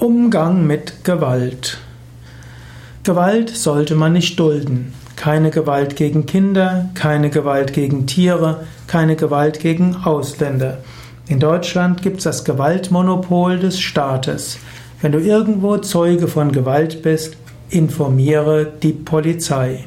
Umgang mit Gewalt. Gewalt sollte man nicht dulden. Keine Gewalt gegen Kinder, keine Gewalt gegen Tiere, keine Gewalt gegen Ausländer. In Deutschland gibt es das Gewaltmonopol des Staates. Wenn du irgendwo Zeuge von Gewalt bist, informiere die Polizei.